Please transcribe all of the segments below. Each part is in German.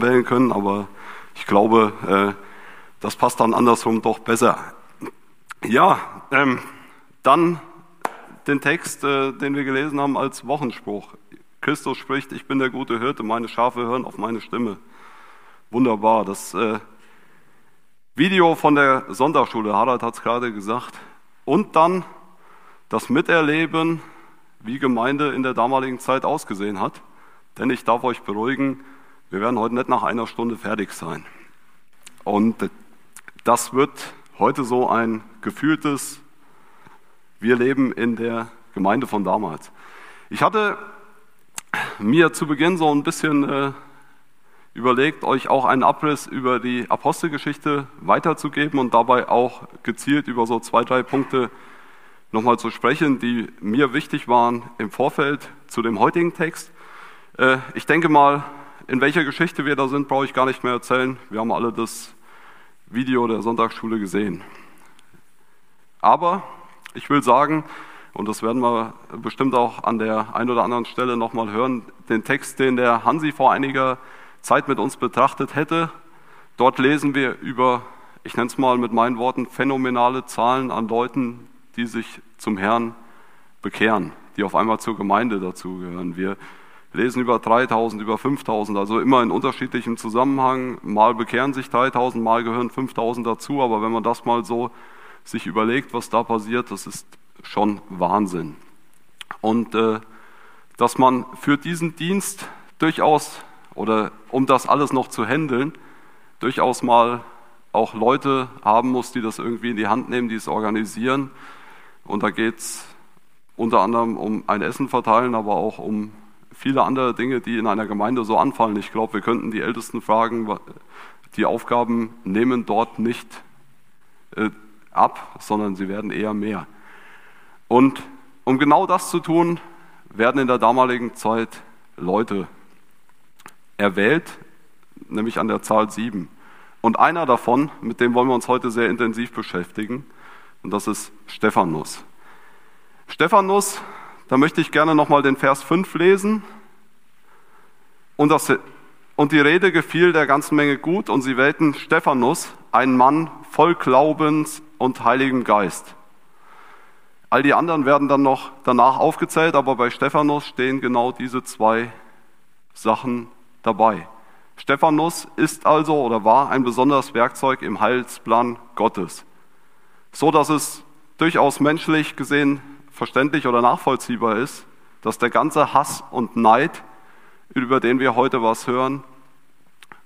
wählen können, aber ich glaube, äh, das passt dann andersrum doch besser. Ja, ähm, dann den Text, äh, den wir gelesen haben als Wochenspruch. Christus spricht, ich bin der gute Hirte, meine Schafe hören auf meine Stimme. Wunderbar. Das äh, Video von der Sonntagsschule, Harald hat es gerade gesagt. Und dann das Miterleben, wie Gemeinde in der damaligen Zeit ausgesehen hat. Denn ich darf euch beruhigen, wir werden heute nicht nach einer Stunde fertig sein. Und das wird heute so ein gefühltes, wir leben in der Gemeinde von damals. Ich hatte mir zu Beginn so ein bisschen äh, überlegt, euch auch einen Abriss über die Apostelgeschichte weiterzugeben und dabei auch gezielt über so zwei, drei Punkte nochmal zu sprechen, die mir wichtig waren im Vorfeld zu dem heutigen Text. Äh, ich denke mal, in welcher Geschichte wir da sind, brauche ich gar nicht mehr erzählen. Wir haben alle das Video der Sonntagsschule gesehen. Aber ich will sagen, und das werden wir bestimmt auch an der einen oder anderen Stelle nochmal hören, den Text, den der Hansi vor einiger Zeit mit uns betrachtet hätte, dort lesen wir über, ich nenne es mal mit meinen Worten, phänomenale Zahlen an Leuten, die sich zum Herrn bekehren, die auf einmal zur Gemeinde dazugehören. Wir lesen über 3000, über 5000, also immer in unterschiedlichem Zusammenhang. Mal bekehren sich 3000, mal gehören 5000 dazu, aber wenn man das mal so sich überlegt, was da passiert, das ist schon Wahnsinn. Und äh, dass man für diesen Dienst durchaus oder um das alles noch zu handeln, durchaus mal auch Leute haben muss, die das irgendwie in die Hand nehmen, die es organisieren. Und da geht es unter anderem um ein Essen verteilen, aber auch um viele andere Dinge, die in einer Gemeinde so anfallen. Ich glaube, wir könnten die Ältesten fragen, die Aufgaben nehmen dort nicht äh, ab, sondern sie werden eher mehr. Und um genau das zu tun, werden in der damaligen Zeit Leute erwählt, nämlich an der Zahl sieben. Und einer davon, mit dem wollen wir uns heute sehr intensiv beschäftigen, und das ist Stephanus. Stephanus, da möchte ich gerne nochmal den Vers 5 lesen. Und, das, und die Rede gefiel der ganzen Menge gut, und sie wählten Stephanus, einen Mann voll Glaubens und Heiligem Geist. All die anderen werden dann noch danach aufgezählt, aber bei Stephanus stehen genau diese zwei Sachen dabei. Stephanus ist also oder war ein besonderes Werkzeug im Heilsplan Gottes, so dass es durchaus menschlich gesehen verständlich oder nachvollziehbar ist, dass der ganze Hass und Neid, über den wir heute was hören,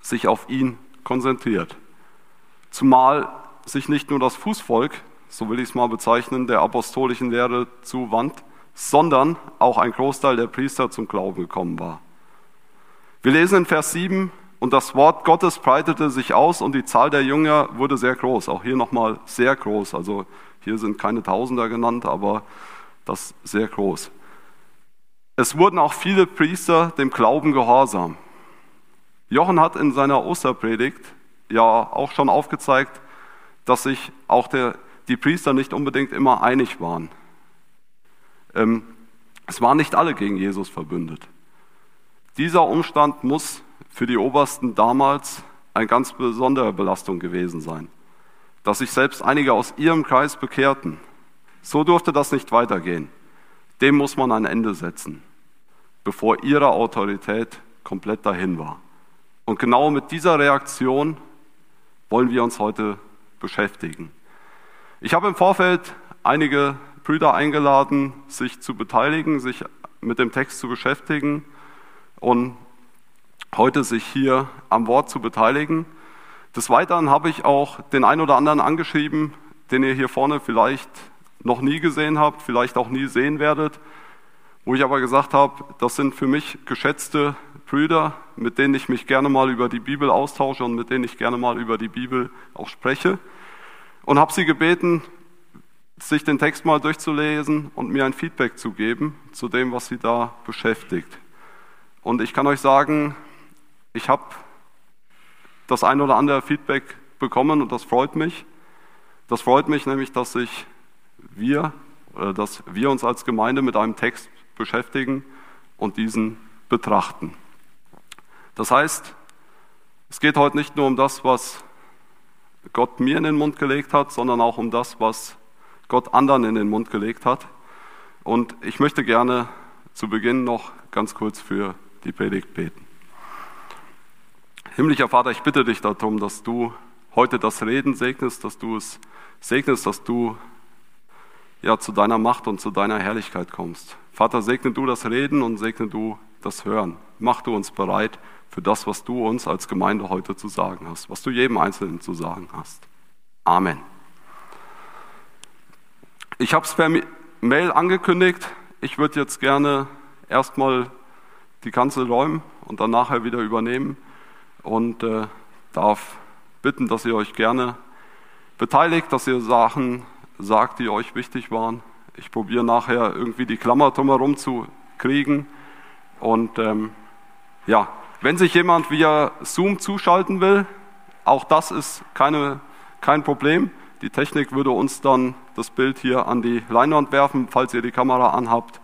sich auf ihn konzentriert. Zumal sich nicht nur das Fußvolk, so will ich es mal bezeichnen, der apostolischen Lehre zuwandt, sondern auch ein Großteil der Priester zum Glauben gekommen war. Wir lesen in Vers 7, und das Wort Gottes breitete sich aus und die Zahl der Jünger wurde sehr groß. Auch hier nochmal sehr groß. Also hier sind keine Tausender genannt, aber das sehr groß. Es wurden auch viele Priester dem Glauben gehorsam. Jochen hat in seiner Osterpredigt ja auch schon aufgezeigt, dass sich auch der, die Priester nicht unbedingt immer einig waren. Ähm, es waren nicht alle gegen Jesus verbündet. Dieser Umstand muss für die Obersten damals eine ganz besondere Belastung gewesen sein, dass sich selbst einige aus ihrem Kreis bekehrten. So durfte das nicht weitergehen. Dem muss man ein Ende setzen, bevor ihre Autorität komplett dahin war. Und genau mit dieser Reaktion wollen wir uns heute beschäftigen. Ich habe im Vorfeld einige Brüder eingeladen, sich zu beteiligen, sich mit dem Text zu beschäftigen und heute sich hier am Wort zu beteiligen. Des Weiteren habe ich auch den einen oder anderen angeschrieben, den ihr hier vorne vielleicht noch nie gesehen habt, vielleicht auch nie sehen werdet, wo ich aber gesagt habe, das sind für mich geschätzte Brüder, mit denen ich mich gerne mal über die Bibel austausche und mit denen ich gerne mal über die Bibel auch spreche. Und habe sie gebeten, sich den Text mal durchzulesen und mir ein Feedback zu geben zu dem, was sie da beschäftigt. Und ich kann euch sagen, ich habe das ein oder andere Feedback bekommen und das freut mich. Das freut mich nämlich, dass sich wir, dass wir uns als Gemeinde mit einem Text beschäftigen und diesen betrachten. Das heißt, Es geht heute nicht nur um das, was Gott mir in den Mund gelegt hat, sondern auch um das, was Gott anderen in den Mund gelegt hat. Und ich möchte gerne zu Beginn noch ganz kurz für die Predigt beten. Himmlischer Vater, ich bitte dich darum, dass du heute das Reden segnest, dass du es segnest, dass du ja zu deiner Macht und zu deiner Herrlichkeit kommst. Vater, segne du das Reden und segne du das Hören. Mach du uns bereit für das, was du uns als Gemeinde heute zu sagen hast, was du jedem Einzelnen zu sagen hast. Amen. Ich habe es per Mail angekündigt. Ich würde jetzt gerne erstmal die Kanzel räumen und dann nachher wieder übernehmen und äh, darf bitten, dass ihr euch gerne beteiligt, dass ihr Sachen sagt, die euch wichtig waren. Ich probiere nachher irgendwie die Klammer drumherum zu kriegen. Und ähm, ja, wenn sich jemand via Zoom zuschalten will, auch das ist keine, kein Problem. Die Technik würde uns dann das Bild hier an die Leinwand werfen, falls ihr die Kamera anhabt.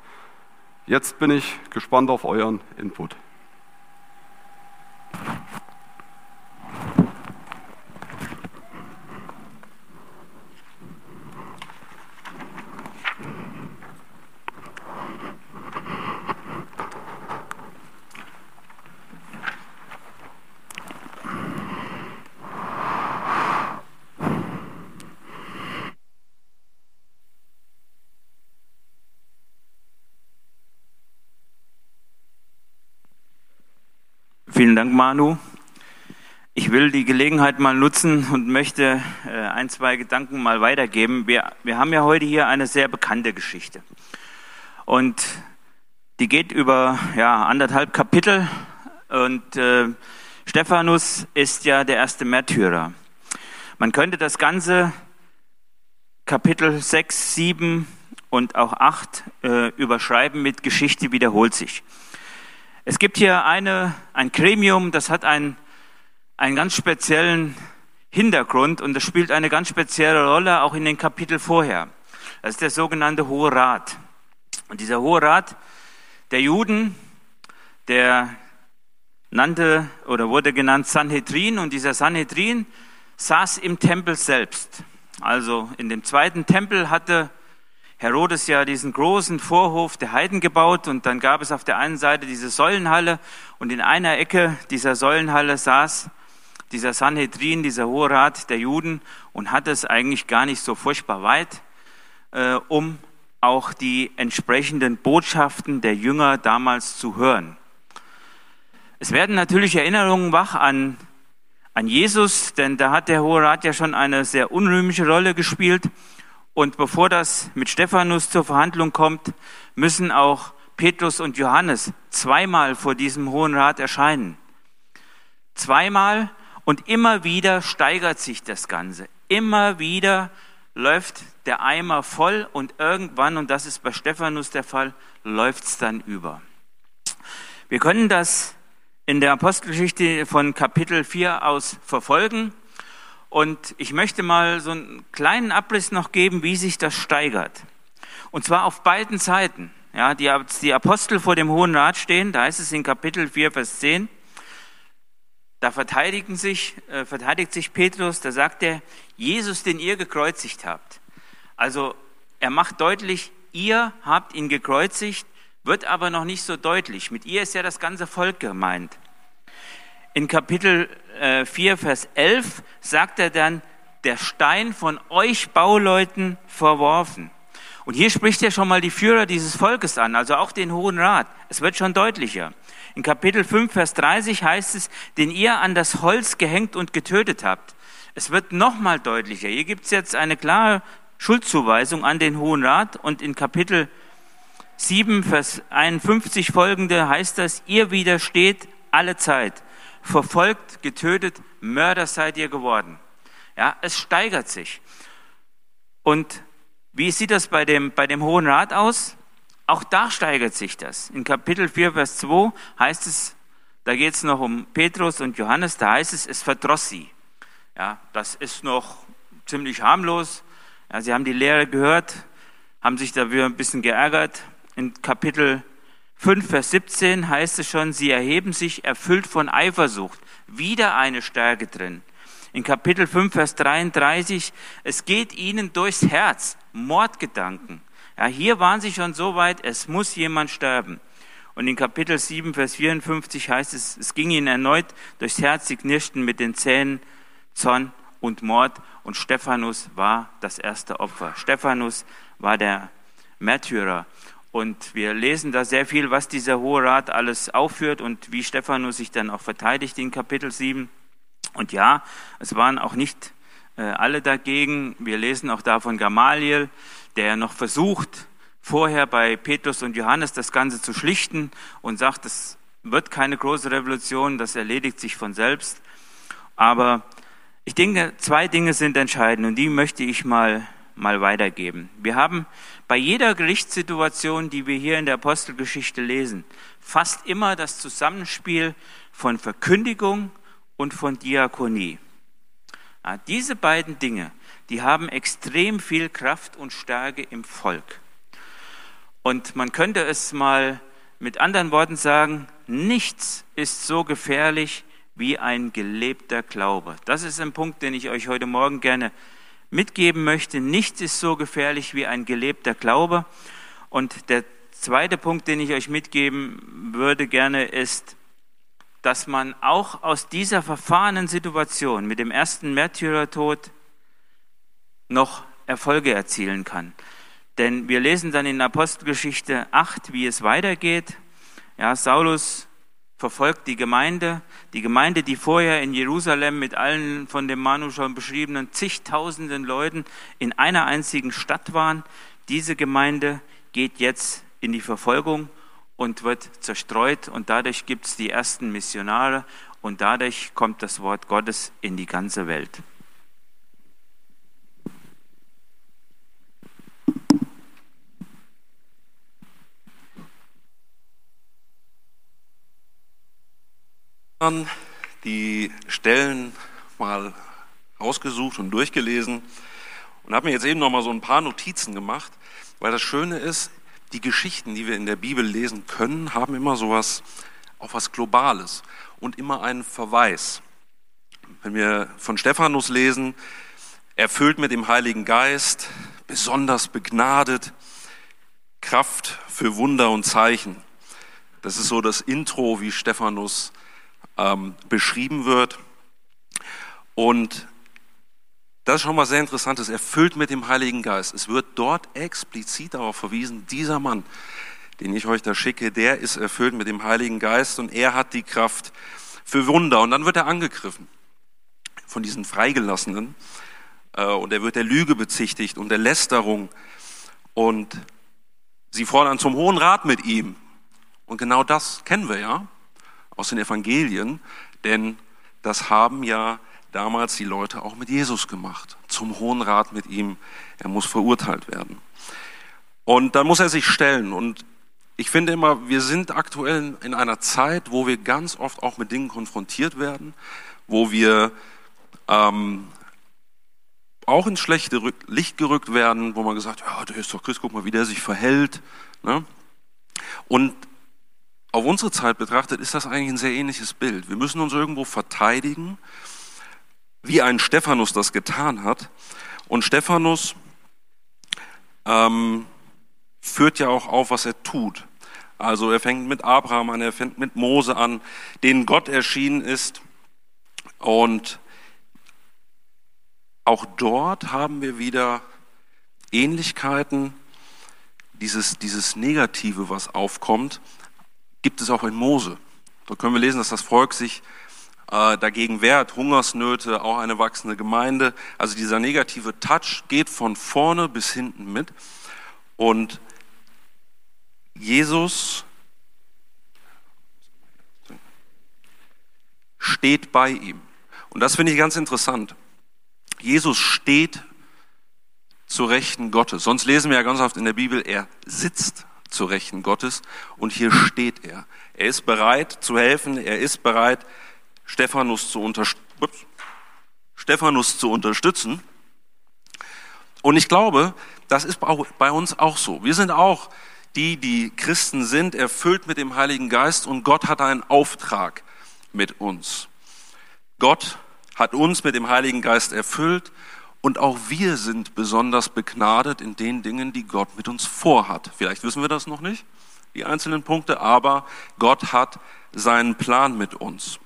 Jetzt bin ich gespannt auf euren Input. Vielen Dank, Manu. Ich will die Gelegenheit mal nutzen und möchte äh, ein, zwei Gedanken mal weitergeben. Wir, wir haben ja heute hier eine sehr bekannte Geschichte. Und die geht über ja, anderthalb Kapitel. Und äh, Stephanus ist ja der erste Märtyrer. Man könnte das ganze Kapitel 6, 7 und auch 8 äh, überschreiben mit Geschichte wiederholt sich. Es gibt hier eine, ein Gremium, das hat einen, einen ganz speziellen Hintergrund und das spielt eine ganz spezielle Rolle auch in den Kapitel vorher. Das ist der sogenannte Hohe Rat. Und dieser Hohe Rat der Juden, der nannte oder wurde genannt Sanhedrin und dieser Sanhedrin saß im Tempel selbst. Also in dem zweiten Tempel hatte Herodes ja diesen großen Vorhof der Heiden gebaut und dann gab es auf der einen Seite diese Säulenhalle und in einer Ecke dieser Säulenhalle saß dieser Sanhedrin, dieser Hohe Rat der Juden und hatte es eigentlich gar nicht so furchtbar weit, äh, um auch die entsprechenden Botschaften der Jünger damals zu hören. Es werden natürlich Erinnerungen wach an, an Jesus, denn da hat der Hohe Rat ja schon eine sehr unrühmliche Rolle gespielt. Und bevor das mit Stephanus zur Verhandlung kommt, müssen auch Petrus und Johannes zweimal vor diesem Hohen Rat erscheinen. Zweimal und immer wieder steigert sich das Ganze. Immer wieder läuft der Eimer voll und irgendwann, und das ist bei Stephanus der Fall, läuft es dann über. Wir können das in der Apostelgeschichte von Kapitel 4 aus verfolgen. Und ich möchte mal so einen kleinen Abriss noch geben, wie sich das steigert. Und zwar auf beiden Seiten. Ja, die, die Apostel vor dem Hohen Rat stehen, da heißt es in Kapitel 4, Vers 10, da verteidigen sich, äh, verteidigt sich Petrus, da sagt er, Jesus, den ihr gekreuzigt habt. Also er macht deutlich, ihr habt ihn gekreuzigt, wird aber noch nicht so deutlich. Mit ihr ist ja das ganze Volk gemeint. In Kapitel 4, äh, Vers 11 sagt er dann, der Stein von euch Bauleuten verworfen. Und hier spricht er schon mal die Führer dieses Volkes an, also auch den Hohen Rat. Es wird schon deutlicher. In Kapitel 5, Vers 30 heißt es, den ihr an das Holz gehängt und getötet habt. Es wird nochmal deutlicher. Hier gibt es jetzt eine klare Schuldzuweisung an den Hohen Rat und in Kapitel 7, Vers 51 folgende heißt das, ihr widersteht alle Zeit verfolgt, getötet, Mörder seid ihr geworden. Ja, es steigert sich. Und wie sieht das bei dem, bei dem Hohen Rat aus? Auch da steigert sich das. In Kapitel 4, Vers 2 heißt es, da geht es noch um Petrus und Johannes, da heißt es, es verdross sie. Ja, das ist noch ziemlich harmlos. Ja, sie haben die Lehre gehört, haben sich dafür ein bisschen geärgert. In Kapitel 5, Vers 17 heißt es schon, sie erheben sich erfüllt von Eifersucht, wieder eine Stärke drin. In Kapitel 5, Vers 33, es geht ihnen durchs Herz, Mordgedanken. Ja, hier waren sie schon so weit, es muss jemand sterben. Und in Kapitel 7, Vers 54 heißt es, es ging ihnen erneut durchs Herz, sie knirschten mit den Zähnen, Zorn und Mord. Und Stephanus war das erste Opfer. Stephanus war der Märtyrer. Und wir lesen da sehr viel, was dieser Hohe Rat alles aufführt und wie Stephanus sich dann auch verteidigt in Kapitel 7. Und ja, es waren auch nicht äh, alle dagegen. Wir lesen auch da von Gamaliel, der noch versucht, vorher bei Petrus und Johannes das Ganze zu schlichten und sagt, es wird keine große Revolution, das erledigt sich von selbst. Aber ich denke, zwei Dinge sind entscheidend und die möchte ich mal, mal weitergeben. Wir haben bei jeder Gerichtssituation, die wir hier in der Apostelgeschichte lesen, fast immer das Zusammenspiel von Verkündigung und von Diakonie. Diese beiden Dinge, die haben extrem viel Kraft und Stärke im Volk. Und man könnte es mal mit anderen Worten sagen, nichts ist so gefährlich wie ein gelebter Glaube. Das ist ein Punkt, den ich euch heute Morgen gerne mitgeben möchte. Nichts ist so gefährlich wie ein gelebter Glaube. Und der zweite Punkt, den ich euch mitgeben würde gerne, ist, dass man auch aus dieser verfahrenen Situation mit dem ersten Märtyrertod noch Erfolge erzielen kann. Denn wir lesen dann in Apostelgeschichte 8, wie es weitergeht. Ja, Saulus verfolgt die Gemeinde, die Gemeinde, die vorher in Jerusalem mit allen von dem Manu schon beschriebenen zigtausenden Leuten in einer einzigen Stadt waren. Diese Gemeinde geht jetzt in die Verfolgung und wird zerstreut und dadurch gibt es die ersten Missionare und dadurch kommt das Wort Gottes in die ganze Welt. Die Stellen mal rausgesucht und durchgelesen und habe mir jetzt eben noch mal so ein paar Notizen gemacht, weil das Schöne ist, die Geschichten, die wir in der Bibel lesen können, haben immer sowas, auch was Globales und immer einen Verweis. Wenn wir von Stephanus lesen, erfüllt mit dem Heiligen Geist, besonders begnadet, Kraft für Wunder und Zeichen. Das ist so das Intro, wie Stephanus ähm, beschrieben wird. Und das ist schon mal sehr interessant, ist erfüllt mit dem Heiligen Geist. Es wird dort explizit darauf verwiesen, dieser Mann, den ich euch da schicke, der ist erfüllt mit dem Heiligen Geist und er hat die Kraft für Wunder. Und dann wird er angegriffen von diesen Freigelassenen äh, und er wird der Lüge bezichtigt und der Lästerung und sie fordern zum Hohen Rat mit ihm. Und genau das kennen wir ja aus den Evangelien, denn das haben ja damals die Leute auch mit Jesus gemacht, zum Hohen Rat mit ihm. Er muss verurteilt werden. Und dann muss er sich stellen. Und ich finde immer, wir sind aktuell in einer Zeit, wo wir ganz oft auch mit Dingen konfrontiert werden, wo wir ähm, auch ins schlechte Licht gerückt werden, wo man gesagt, ja, der ist doch Christ, guck mal, wie der sich verhält. Ne? Und auf unsere Zeit betrachtet ist das eigentlich ein sehr ähnliches Bild. Wir müssen uns irgendwo verteidigen wie ein Stephanus das getan hat. Und Stephanus ähm, führt ja auch auf, was er tut. Also er fängt mit Abraham an, er fängt mit Mose an, denen Gott erschienen ist. Und auch dort haben wir wieder Ähnlichkeiten. Dieses, dieses Negative, was aufkommt, gibt es auch in Mose. Da können wir lesen, dass das Volk sich äh, dagegen wehrt, Hungersnöte, auch eine wachsende Gemeinde. Also dieser negative Touch geht von vorne bis hinten mit. Und Jesus steht bei ihm. Und das finde ich ganz interessant. Jesus steht zu Rechten Gottes. Sonst lesen wir ja ganz oft in der Bibel, er sitzt zu Rechten Gottes und hier steht er. Er ist bereit zu helfen, er ist bereit, Stephanus zu, Stephanus zu unterstützen. Und ich glaube, das ist bei uns auch so. Wir sind auch die, die Christen sind, erfüllt mit dem Heiligen Geist und Gott hat einen Auftrag mit uns. Gott hat uns mit dem Heiligen Geist erfüllt und auch wir sind besonders begnadet in den Dingen, die Gott mit uns vorhat. Vielleicht wissen wir das noch nicht, die einzelnen Punkte, aber Gott hat seinen Plan mit uns.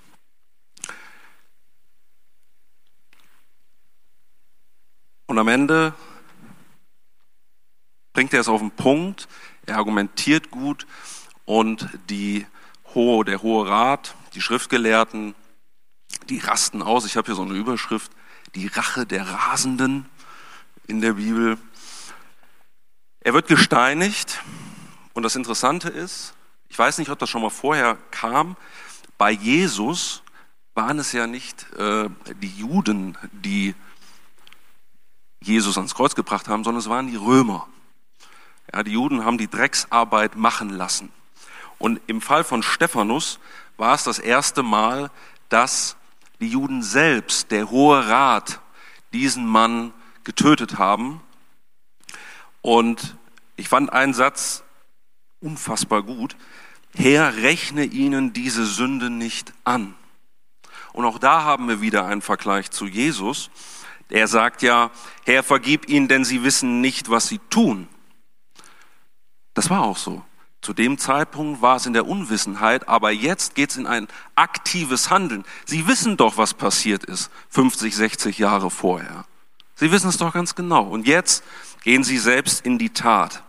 Und am Ende bringt er es auf den Punkt, er argumentiert gut und die hohe, der Hohe Rat, die Schriftgelehrten, die rasten aus. Ich habe hier so eine Überschrift, die Rache der Rasenden in der Bibel. Er wird gesteinigt und das Interessante ist, ich weiß nicht, ob das schon mal vorher kam, bei Jesus waren es ja nicht äh, die Juden, die Jesus ans Kreuz gebracht haben, sondern es waren die Römer. Ja, die Juden haben die Drecksarbeit machen lassen. Und im Fall von Stephanus war es das erste Mal, dass die Juden selbst, der Hohe Rat, diesen Mann getötet haben. Und ich fand einen Satz unfassbar gut. Herr, rechne ihnen diese Sünde nicht an. Und auch da haben wir wieder einen Vergleich zu Jesus. Er sagt ja, Herr, vergib ihnen, denn sie wissen nicht, was sie tun. Das war auch so. Zu dem Zeitpunkt war es in der Unwissenheit, aber jetzt geht es in ein aktives Handeln. Sie wissen doch, was passiert ist 50, 60 Jahre vorher. Sie wissen es doch ganz genau. Und jetzt gehen sie selbst in die Tat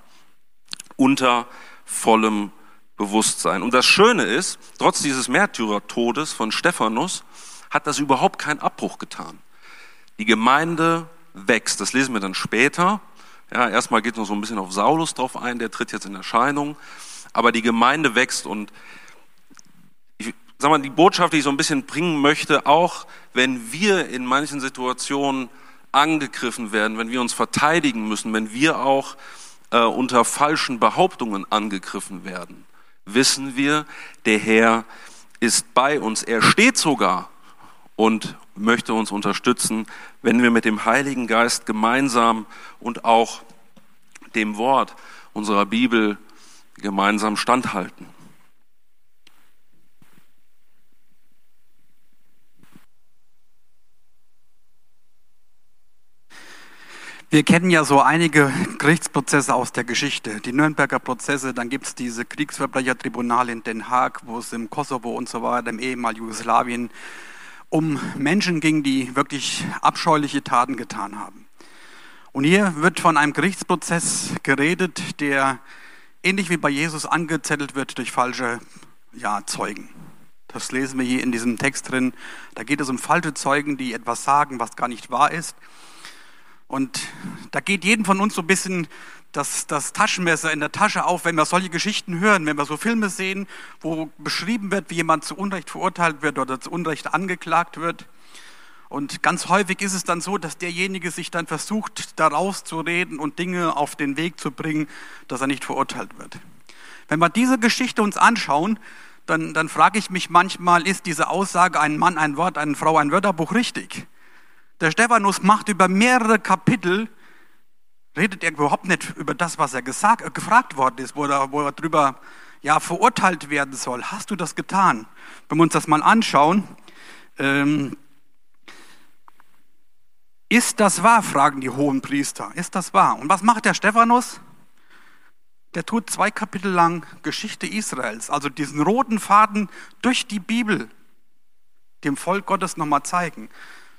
unter vollem Bewusstsein. Und das Schöne ist, trotz dieses Märtyrertodes von Stephanus hat das überhaupt keinen Abbruch getan. Die Gemeinde wächst. Das lesen wir dann später. Ja, erstmal geht noch so ein bisschen auf Saulus drauf ein, der tritt jetzt in Erscheinung. Aber die Gemeinde wächst und ich sag mal, die Botschaft, die ich so ein bisschen bringen möchte, auch wenn wir in manchen Situationen angegriffen werden, wenn wir uns verteidigen müssen, wenn wir auch äh, unter falschen Behauptungen angegriffen werden, wissen wir, der Herr ist bei uns. Er steht sogar und möchte uns unterstützen, wenn wir mit dem Heiligen Geist gemeinsam und auch dem Wort unserer Bibel gemeinsam standhalten. Wir kennen ja so einige Gerichtsprozesse aus der Geschichte. Die Nürnberger Prozesse, dann gibt es diese Kriegsverbrechertribunale in Den Haag, wo es im Kosovo und so weiter, im ehemaligen Jugoslawien um Menschen ging, die wirklich abscheuliche Taten getan haben. Und hier wird von einem Gerichtsprozess geredet, der ähnlich wie bei Jesus angezettelt wird durch falsche ja, Zeugen. Das lesen wir hier in diesem Text drin. Da geht es um falsche Zeugen, die etwas sagen, was gar nicht wahr ist. Und da geht jedem von uns so ein bisschen das, das Taschenmesser in der Tasche auf, wenn wir solche Geschichten hören, wenn wir so Filme sehen, wo beschrieben wird, wie jemand zu Unrecht verurteilt wird oder zu Unrecht angeklagt wird. Und ganz häufig ist es dann so, dass derjenige sich dann versucht, daraus zu reden und Dinge auf den Weg zu bringen, dass er nicht verurteilt wird. Wenn wir diese Geschichte uns anschauen, dann, dann frage ich mich manchmal, ist diese Aussage ein Mann, ein Wort, eine Frau, ein Wörterbuch richtig? Der Stephanus macht über mehrere Kapitel redet er überhaupt nicht über das, was er gesagt, äh, gefragt worden ist, wo er, wo er drüber ja, verurteilt werden soll. Hast du das getan? Wenn wir uns das mal anschauen, ähm, ist das wahr, fragen die hohen Priester. Ist das wahr? Und was macht der Stephanus? Der tut zwei Kapitel lang Geschichte Israels, also diesen roten Faden durch die Bibel, dem Volk Gottes nochmal zeigen.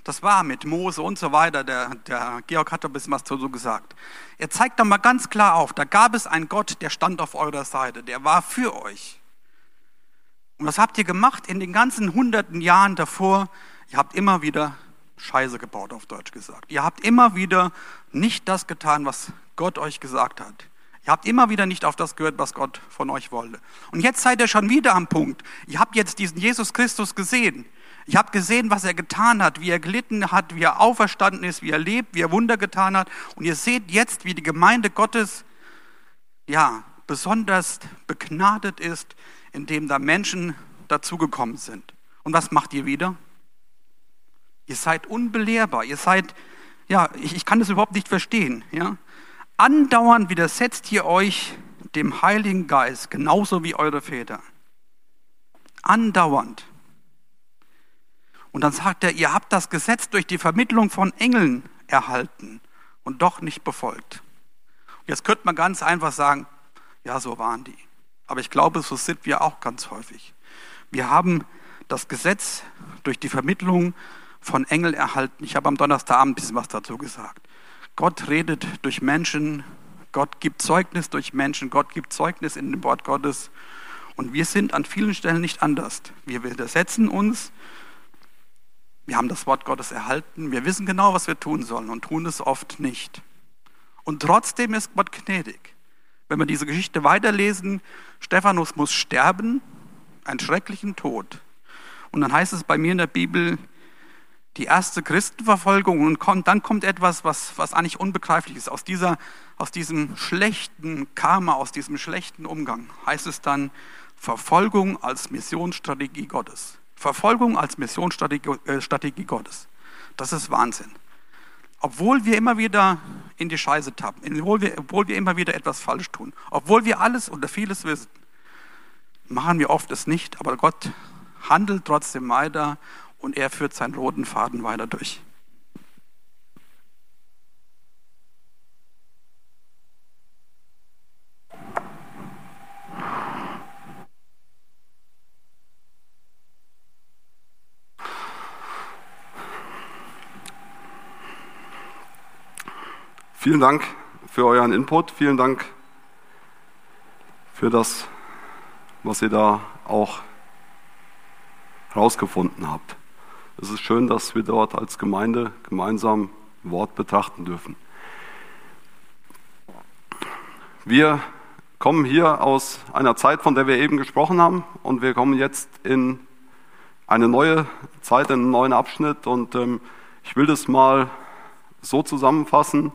Das war mit Mose und so weiter. Der, der Georg hat ein bisschen was dazu gesagt. Er zeigt da mal ganz klar auf, da gab es einen Gott, der stand auf eurer Seite, der war für euch. Und was habt ihr gemacht in den ganzen hunderten Jahren davor? Ihr habt immer wieder Scheiße gebaut, auf Deutsch gesagt. Ihr habt immer wieder nicht das getan, was Gott euch gesagt hat. Ihr habt immer wieder nicht auf das gehört, was Gott von euch wollte. Und jetzt seid ihr schon wieder am Punkt. Ihr habt jetzt diesen Jesus Christus gesehen. Ich habe gesehen, was er getan hat, wie er gelitten hat, wie er auferstanden ist, wie er lebt, wie er Wunder getan hat. Und ihr seht jetzt, wie die Gemeinde Gottes, ja, besonders begnadet ist, indem da Menschen dazugekommen sind. Und was macht ihr wieder? Ihr seid unbelehrbar. Ihr seid, ja, ich, ich kann das überhaupt nicht verstehen. Ja? Andauernd widersetzt ihr euch dem Heiligen Geist, genauso wie eure Väter. Andauernd. Und dann sagt er, ihr habt das Gesetz durch die Vermittlung von Engeln erhalten und doch nicht befolgt. Jetzt könnte man ganz einfach sagen, ja, so waren die. Aber ich glaube, so sind wir auch ganz häufig. Wir haben das Gesetz durch die Vermittlung von Engeln erhalten. Ich habe am Donnerstagabend ein bisschen was dazu gesagt. Gott redet durch Menschen, Gott gibt Zeugnis durch Menschen, Gott gibt Zeugnis in dem Wort Gottes. Und wir sind an vielen Stellen nicht anders. Wir widersetzen uns, wir haben das Wort Gottes erhalten, wir wissen genau, was wir tun sollen und tun es oft nicht. Und trotzdem ist Gott gnädig. Wenn wir diese Geschichte weiterlesen, Stephanus muss sterben, einen schrecklichen Tod. Und dann heißt es bei mir in der Bibel, die erste Christenverfolgung und kommt, dann kommt etwas, was, was eigentlich unbegreiflich ist. Aus, dieser, aus diesem schlechten Karma, aus diesem schlechten Umgang heißt es dann Verfolgung als Missionsstrategie Gottes. Verfolgung als Missionsstrategie äh, Gottes. Das ist Wahnsinn. Obwohl wir immer wieder in die Scheiße tappen, obwohl wir, obwohl wir immer wieder etwas falsch tun, obwohl wir alles oder vieles wissen, machen wir oft es nicht, aber Gott handelt trotzdem weiter und er führt seinen roten Faden weiter durch. Vielen Dank für euren Input. Vielen Dank für das, was ihr da auch herausgefunden habt. Es ist schön, dass wir dort als Gemeinde gemeinsam Wort betrachten dürfen. Wir kommen hier aus einer Zeit, von der wir eben gesprochen haben, und wir kommen jetzt in eine neue Zeit, in einen neuen Abschnitt. Und ähm, ich will das mal so zusammenfassen.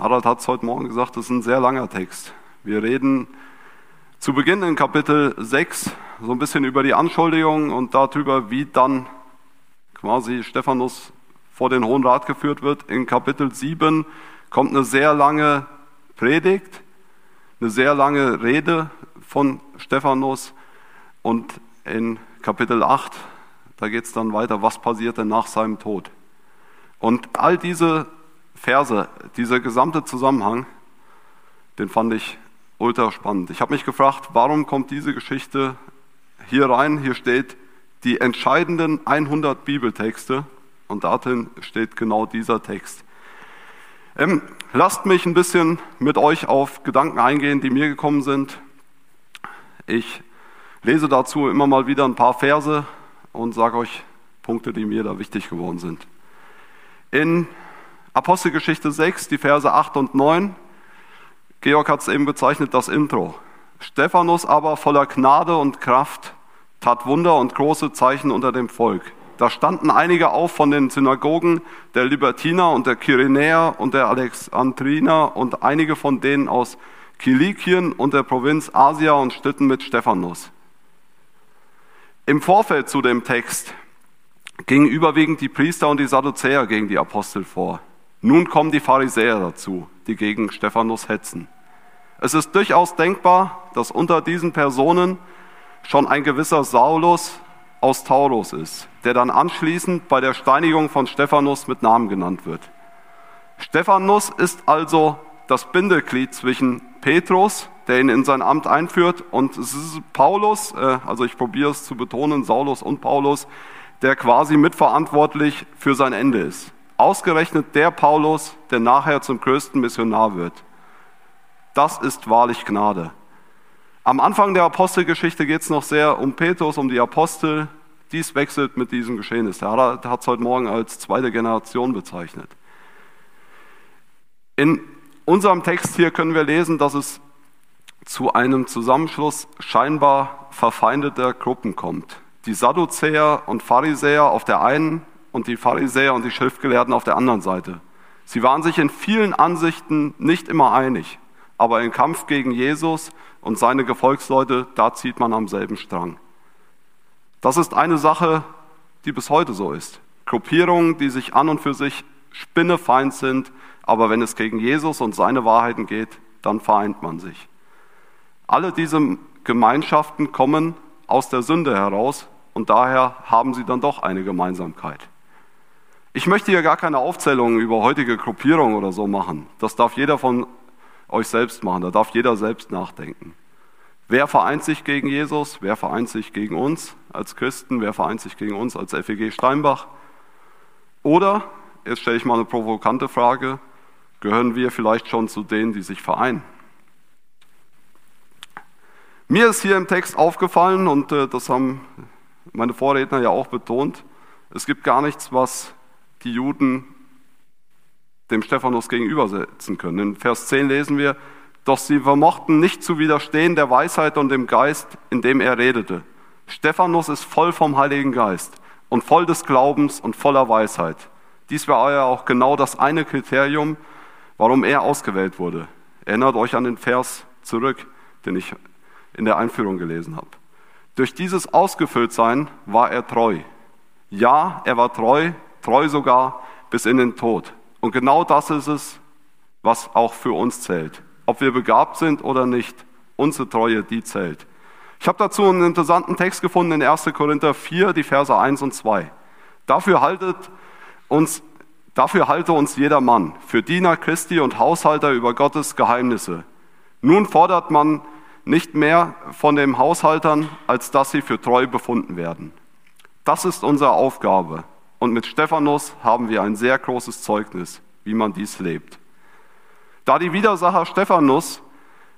Harald hat es heute Morgen gesagt, das ist ein sehr langer Text. Wir reden zu Beginn in Kapitel 6 so ein bisschen über die Anschuldigung und darüber, wie dann quasi Stephanus vor den Hohen Rat geführt wird. In Kapitel 7 kommt eine sehr lange Predigt, eine sehr lange Rede von Stephanus und in Kapitel 8, da geht es dann weiter, was passierte nach seinem Tod. Und all diese Verse, dieser gesamte Zusammenhang, den fand ich ultra spannend. Ich habe mich gefragt, warum kommt diese Geschichte hier rein? Hier steht, die entscheidenden 100 Bibeltexte und darin steht genau dieser Text. Ähm, lasst mich ein bisschen mit euch auf Gedanken eingehen, die mir gekommen sind. Ich lese dazu immer mal wieder ein paar Verse und sage euch Punkte, die mir da wichtig geworden sind. In Apostelgeschichte 6, die Verse 8 und 9, Georg hat es eben bezeichnet, das Intro. Stephanus aber voller Gnade und Kraft tat Wunder und große Zeichen unter dem Volk. Da standen einige auf von den Synagogen der Libertiner und der Kyrenäer und der Alexandriner und einige von denen aus Kilikien und der Provinz Asia und stritten mit Stephanus. Im Vorfeld zu dem Text gingen überwiegend die Priester und die Sadduzäer gegen die Apostel vor. Nun kommen die Pharisäer dazu, die gegen Stephanus hetzen. Es ist durchaus denkbar, dass unter diesen Personen schon ein gewisser Saulus aus Taurus ist, der dann anschließend bei der Steinigung von Stephanus mit Namen genannt wird. Stephanus ist also das Bindeglied zwischen Petrus, der ihn in sein Amt einführt, und Paulus, äh, also ich probiere es zu betonen, Saulus und Paulus, der quasi mitverantwortlich für sein Ende ist. Ausgerechnet der Paulus, der nachher zum größten Missionar wird. Das ist wahrlich Gnade. Am Anfang der Apostelgeschichte geht es noch sehr um Petrus, um die Apostel. Dies wechselt mit diesem Geschehnis. Der hat es heute Morgen als zweite Generation bezeichnet. In unserem Text hier können wir lesen, dass es zu einem Zusammenschluss scheinbar verfeindeter Gruppen kommt. Die Sadduzäer und Pharisäer auf der einen und die Pharisäer und die Schriftgelehrten auf der anderen Seite. Sie waren sich in vielen Ansichten nicht immer einig, aber im Kampf gegen Jesus und seine Gefolgsleute, da zieht man am selben Strang. Das ist eine Sache, die bis heute so ist. Gruppierungen, die sich an und für sich spinnefeind sind, aber wenn es gegen Jesus und seine Wahrheiten geht, dann vereint man sich. Alle diese Gemeinschaften kommen aus der Sünde heraus, und daher haben sie dann doch eine Gemeinsamkeit. Ich möchte hier gar keine Aufzählung über heutige Gruppierungen oder so machen. Das darf jeder von euch selbst machen, da darf jeder selbst nachdenken. Wer vereint sich gegen Jesus? Wer vereint sich gegen uns als Christen? Wer vereint sich gegen uns als FEG Steinbach? Oder, jetzt stelle ich mal eine provokante Frage, gehören wir vielleicht schon zu denen, die sich vereinen? Mir ist hier im Text aufgefallen, und äh, das haben meine Vorredner ja auch betont, es gibt gar nichts, was die Juden dem Stephanus gegenübersetzen können. In Vers 10 lesen wir, doch sie vermochten nicht zu widerstehen der Weisheit und dem Geist, in dem er redete. Stephanus ist voll vom Heiligen Geist und voll des Glaubens und voller Weisheit. Dies war ja auch genau das eine Kriterium, warum er ausgewählt wurde. Erinnert euch an den Vers zurück, den ich in der Einführung gelesen habe. Durch dieses Ausgefülltsein war er treu. Ja, er war treu, treu sogar bis in den Tod. Und genau das ist es, was auch für uns zählt ob wir begabt sind oder nicht. Unsere Treue, die zählt. Ich habe dazu einen interessanten Text gefunden in 1. Korinther 4, die Verse 1 und 2. Dafür haltet uns, dafür halte uns jeder Mann für Diener Christi und Haushalter über Gottes Geheimnisse. Nun fordert man nicht mehr von den Haushaltern, als dass sie für treu befunden werden. Das ist unsere Aufgabe. Und mit Stephanus haben wir ein sehr großes Zeugnis, wie man dies lebt. Da die Widersacher Stephanus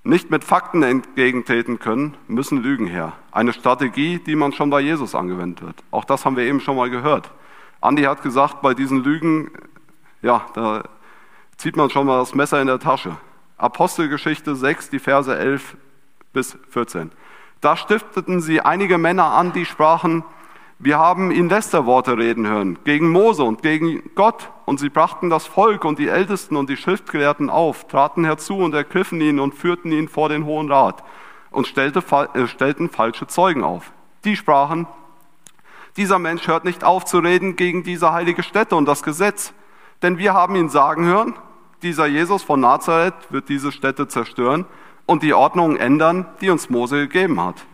nicht mit Fakten entgegentreten können, müssen Lügen her. Eine Strategie, die man schon bei Jesus angewendet wird. Auch das haben wir eben schon mal gehört. Andi hat gesagt, bei diesen Lügen, ja, da zieht man schon mal das Messer in der Tasche. Apostelgeschichte 6, die Verse 11 bis 14. Da stifteten sie einige Männer an, die sprachen, wir haben ihn Lästerworte reden hören gegen Mose und gegen Gott. Und sie brachten das Volk und die Ältesten und die Schriftgelehrten auf, traten herzu und ergriffen ihn und führten ihn vor den Hohen Rat und stellte, äh, stellten falsche Zeugen auf. Die sprachen, dieser Mensch hört nicht auf zu reden gegen diese heilige Stätte und das Gesetz, denn wir haben ihn sagen hören, dieser Jesus von Nazareth wird diese Stätte zerstören und die Ordnung ändern, die uns Mose gegeben hat.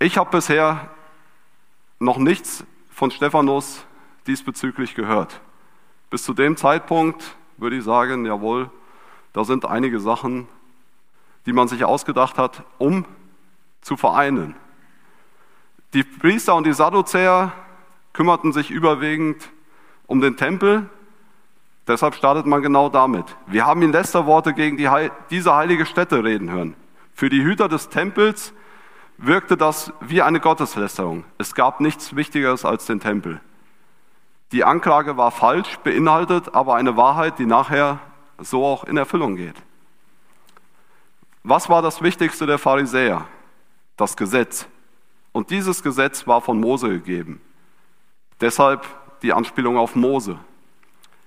Ich habe bisher noch nichts von Stephanus diesbezüglich gehört. Bis zu dem Zeitpunkt würde ich sagen, jawohl, da sind einige Sachen, die man sich ausgedacht hat, um zu vereinen. Die Priester und die Sadduzäer kümmerten sich überwiegend um den Tempel, deshalb startet man genau damit. Wir haben ihn Lästerworte gegen die, diese heilige Stätte reden hören. Für die Hüter des Tempels wirkte das wie eine Gotteslästerung. Es gab nichts Wichtigeres als den Tempel. Die Anklage war falsch, beinhaltet aber eine Wahrheit, die nachher so auch in Erfüllung geht. Was war das Wichtigste der Pharisäer? Das Gesetz. Und dieses Gesetz war von Mose gegeben. Deshalb die Anspielung auf Mose.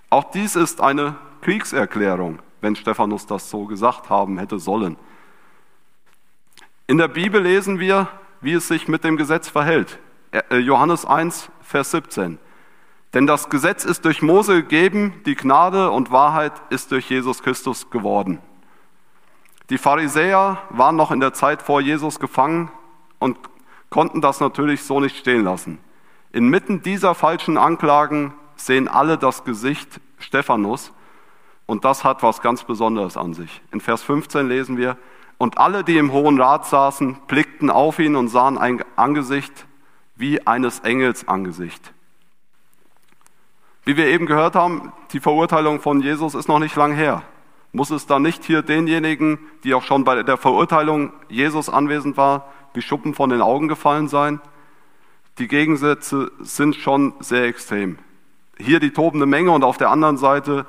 Auch dies ist eine Kriegserklärung, wenn Stephanus das so gesagt haben hätte sollen. In der Bibel lesen wir, wie es sich mit dem Gesetz verhält. Äh, Johannes 1, Vers 17. Denn das Gesetz ist durch Mose gegeben, die Gnade und Wahrheit ist durch Jesus Christus geworden. Die Pharisäer waren noch in der Zeit vor Jesus gefangen und konnten das natürlich so nicht stehen lassen. Inmitten dieser falschen Anklagen sehen alle das Gesicht Stephanus und das hat was ganz Besonderes an sich. In Vers 15 lesen wir, und alle, die im Hohen Rat saßen, blickten auf ihn und sahen ein Angesicht wie eines Engels Angesicht. Wie wir eben gehört haben, die Verurteilung von Jesus ist noch nicht lang her. Muss es dann nicht hier denjenigen, die auch schon bei der Verurteilung Jesus anwesend war, wie Schuppen von den Augen gefallen sein? Die Gegensätze sind schon sehr extrem. Hier die tobende Menge und auf der anderen Seite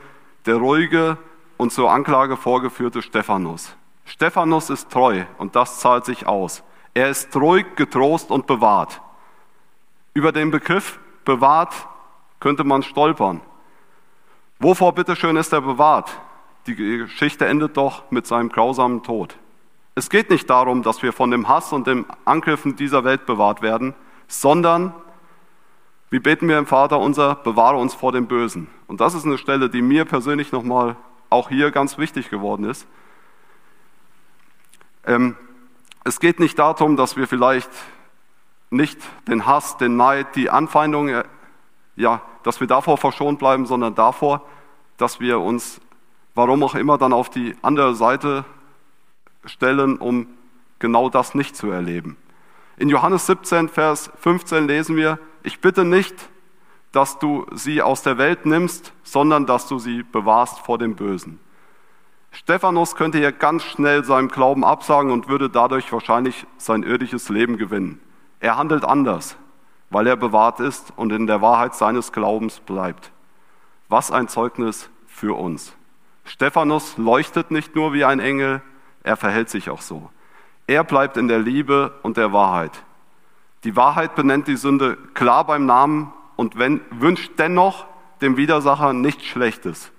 der ruhige und zur Anklage vorgeführte Stephanus. Stephanus ist treu und das zahlt sich aus. Er ist ruhig, getrost und bewahrt. Über den Begriff bewahrt könnte man stolpern. Wovor bitteschön ist er bewahrt? Die Geschichte endet doch mit seinem grausamen Tod. Es geht nicht darum, dass wir von dem Hass und den Angriffen dieser Welt bewahrt werden, sondern, wie beten wir im Vater unser, bewahre uns vor dem Bösen. Und das ist eine Stelle, die mir persönlich nochmal auch hier ganz wichtig geworden ist. Ähm, es geht nicht darum, dass wir vielleicht nicht den Hass, den Neid, die Anfeindung, äh, ja, dass wir davor verschont bleiben, sondern davor, dass wir uns, warum auch immer, dann auf die andere Seite stellen, um genau das nicht zu erleben. In Johannes 17, Vers 15 lesen wir, ich bitte nicht, dass du sie aus der Welt nimmst, sondern dass du sie bewahrst vor dem Bösen. Stephanus könnte hier ganz schnell seinem Glauben absagen und würde dadurch wahrscheinlich sein irdisches Leben gewinnen. Er handelt anders, weil er bewahrt ist und in der Wahrheit seines Glaubens bleibt. Was ein Zeugnis für uns. Stephanus leuchtet nicht nur wie ein Engel, er verhält sich auch so. Er bleibt in der Liebe und der Wahrheit. Die Wahrheit benennt die Sünde klar beim Namen und wünscht dennoch dem Widersacher nichts Schlechtes.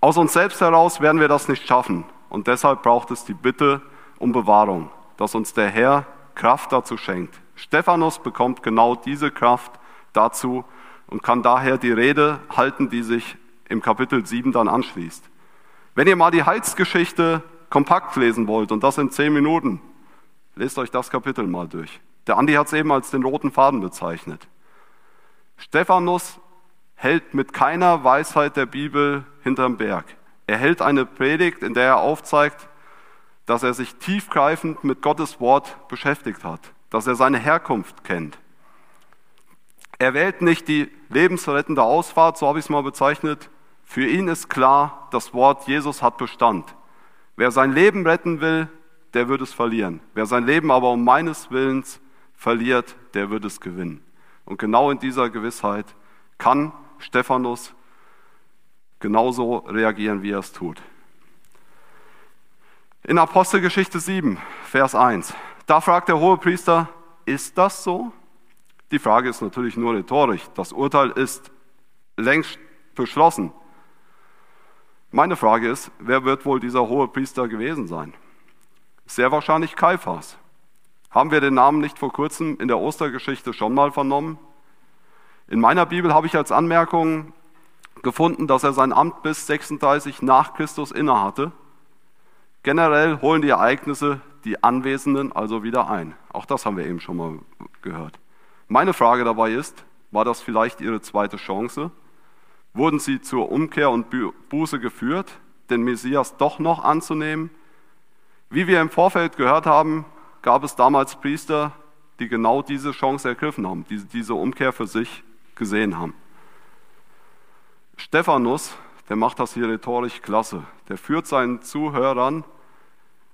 Aus uns selbst heraus werden wir das nicht schaffen und deshalb braucht es die Bitte um Bewahrung, dass uns der Herr Kraft dazu schenkt. Stephanus bekommt genau diese Kraft dazu und kann daher die Rede halten, die sich im Kapitel 7 dann anschließt. Wenn ihr mal die Heilsgeschichte kompakt lesen wollt und das in zehn Minuten, lest euch das Kapitel mal durch. Der Andi hat es eben als den roten Faden bezeichnet. Stephanus hält mit keiner Weisheit der Bibel hinterm Berg. Er hält eine Predigt, in der er aufzeigt, dass er sich tiefgreifend mit Gottes Wort beschäftigt hat, dass er seine Herkunft kennt. Er wählt nicht die lebensrettende Ausfahrt, so habe ich es mal bezeichnet. Für ihn ist klar, das Wort Jesus hat Bestand. Wer sein Leben retten will, der wird es verlieren. Wer sein Leben aber um meines Willens verliert, der wird es gewinnen. Und genau in dieser Gewissheit kann Stephanus genauso reagieren, wie er es tut. In Apostelgeschichte 7, Vers 1, da fragt der hohe Priester, ist das so? Die Frage ist natürlich nur rhetorisch. Das Urteil ist längst beschlossen. Meine Frage ist, wer wird wohl dieser hohe Priester gewesen sein? Sehr wahrscheinlich Kaiphas. Haben wir den Namen nicht vor kurzem in der Ostergeschichte schon mal vernommen? In meiner Bibel habe ich als Anmerkung gefunden, dass er sein Amt bis 36 nach Christus innehatte. Generell holen die Ereignisse die Anwesenden also wieder ein. Auch das haben wir eben schon mal gehört. Meine Frage dabei ist, war das vielleicht ihre zweite Chance? Wurden sie zur Umkehr und Buße geführt, den Messias doch noch anzunehmen? Wie wir im Vorfeld gehört haben, gab es damals Priester, die genau diese Chance ergriffen haben, die diese Umkehr für sich gesehen haben. Stephanus, der macht das hier rhetorisch klasse. Der führt seinen Zuhörern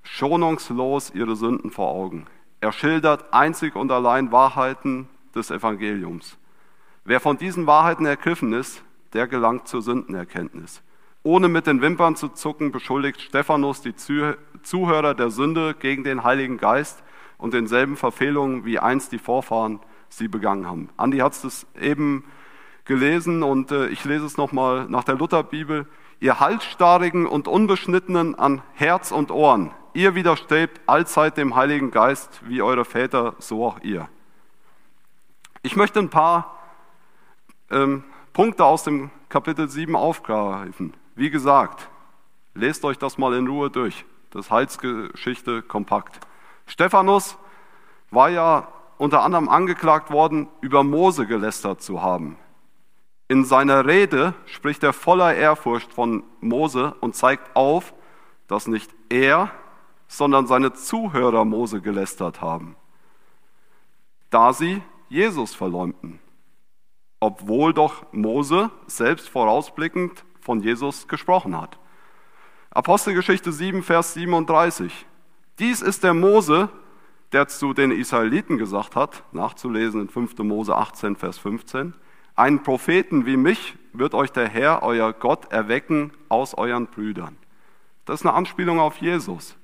schonungslos ihre Sünden vor Augen. Er schildert einzig und allein Wahrheiten des Evangeliums. Wer von diesen Wahrheiten ergriffen ist, der gelangt zur Sündenerkenntnis. Ohne mit den Wimpern zu zucken, beschuldigt Stephanus die Zuhörer der Sünde gegen den Heiligen Geist und denselben Verfehlungen, wie einst die Vorfahren sie begangen haben. Andi hat es eben gelesen und äh, ich lese es nochmal nach der Lutherbibel. Ihr Halsstarrigen und Unbeschnittenen an Herz und Ohren, ihr widerstrebt allzeit dem Heiligen Geist, wie eure Väter, so auch ihr. Ich möchte ein paar ähm, Punkte aus dem Kapitel 7 aufgreifen. Wie gesagt, lest euch das mal in Ruhe durch. Das Heilsgeschichte kompakt. Stephanus war ja unter anderem angeklagt worden, über Mose gelästert zu haben. In seiner Rede spricht er voller Ehrfurcht von Mose und zeigt auf, dass nicht er, sondern seine Zuhörer Mose gelästert haben, da sie Jesus verleumden, obwohl doch Mose selbst vorausblickend von Jesus gesprochen hat. Apostelgeschichte 7, Vers 37. Dies ist der Mose, der zu den Israeliten gesagt hat, nachzulesen in 5. Mose 18, Vers 15, einen Propheten wie mich wird euch der Herr, euer Gott, erwecken aus euren Brüdern. Das ist eine Anspielung auf Jesus.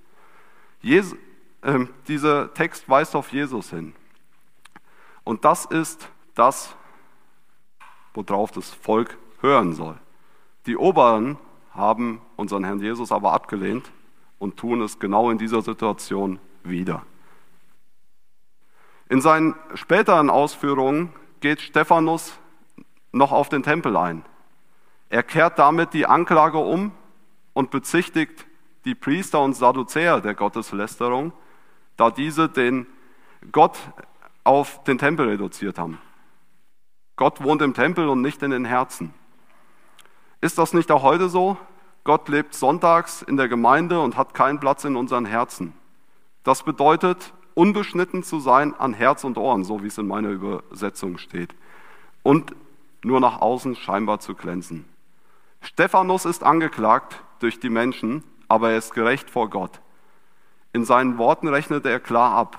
Jesus äh, dieser Text weist auf Jesus hin. Und das ist das, worauf das Volk hören soll. Die Oberen haben unseren Herrn Jesus aber abgelehnt und tun es genau in dieser Situation wieder. In seinen späteren Ausführungen geht Stephanus noch auf den Tempel ein. Er kehrt damit die Anklage um und bezichtigt die Priester und Sadduzäer der Gotteslästerung, da diese den Gott auf den Tempel reduziert haben. Gott wohnt im Tempel und nicht in den Herzen. Ist das nicht auch heute so? Gott lebt sonntags in der Gemeinde und hat keinen Platz in unseren Herzen. Das bedeutet, unbeschnitten zu sein an Herz und Ohren, so wie es in meiner Übersetzung steht. Und nur nach außen scheinbar zu glänzen. Stephanus ist angeklagt durch die Menschen, aber er ist gerecht vor Gott. In seinen Worten rechnete er klar ab.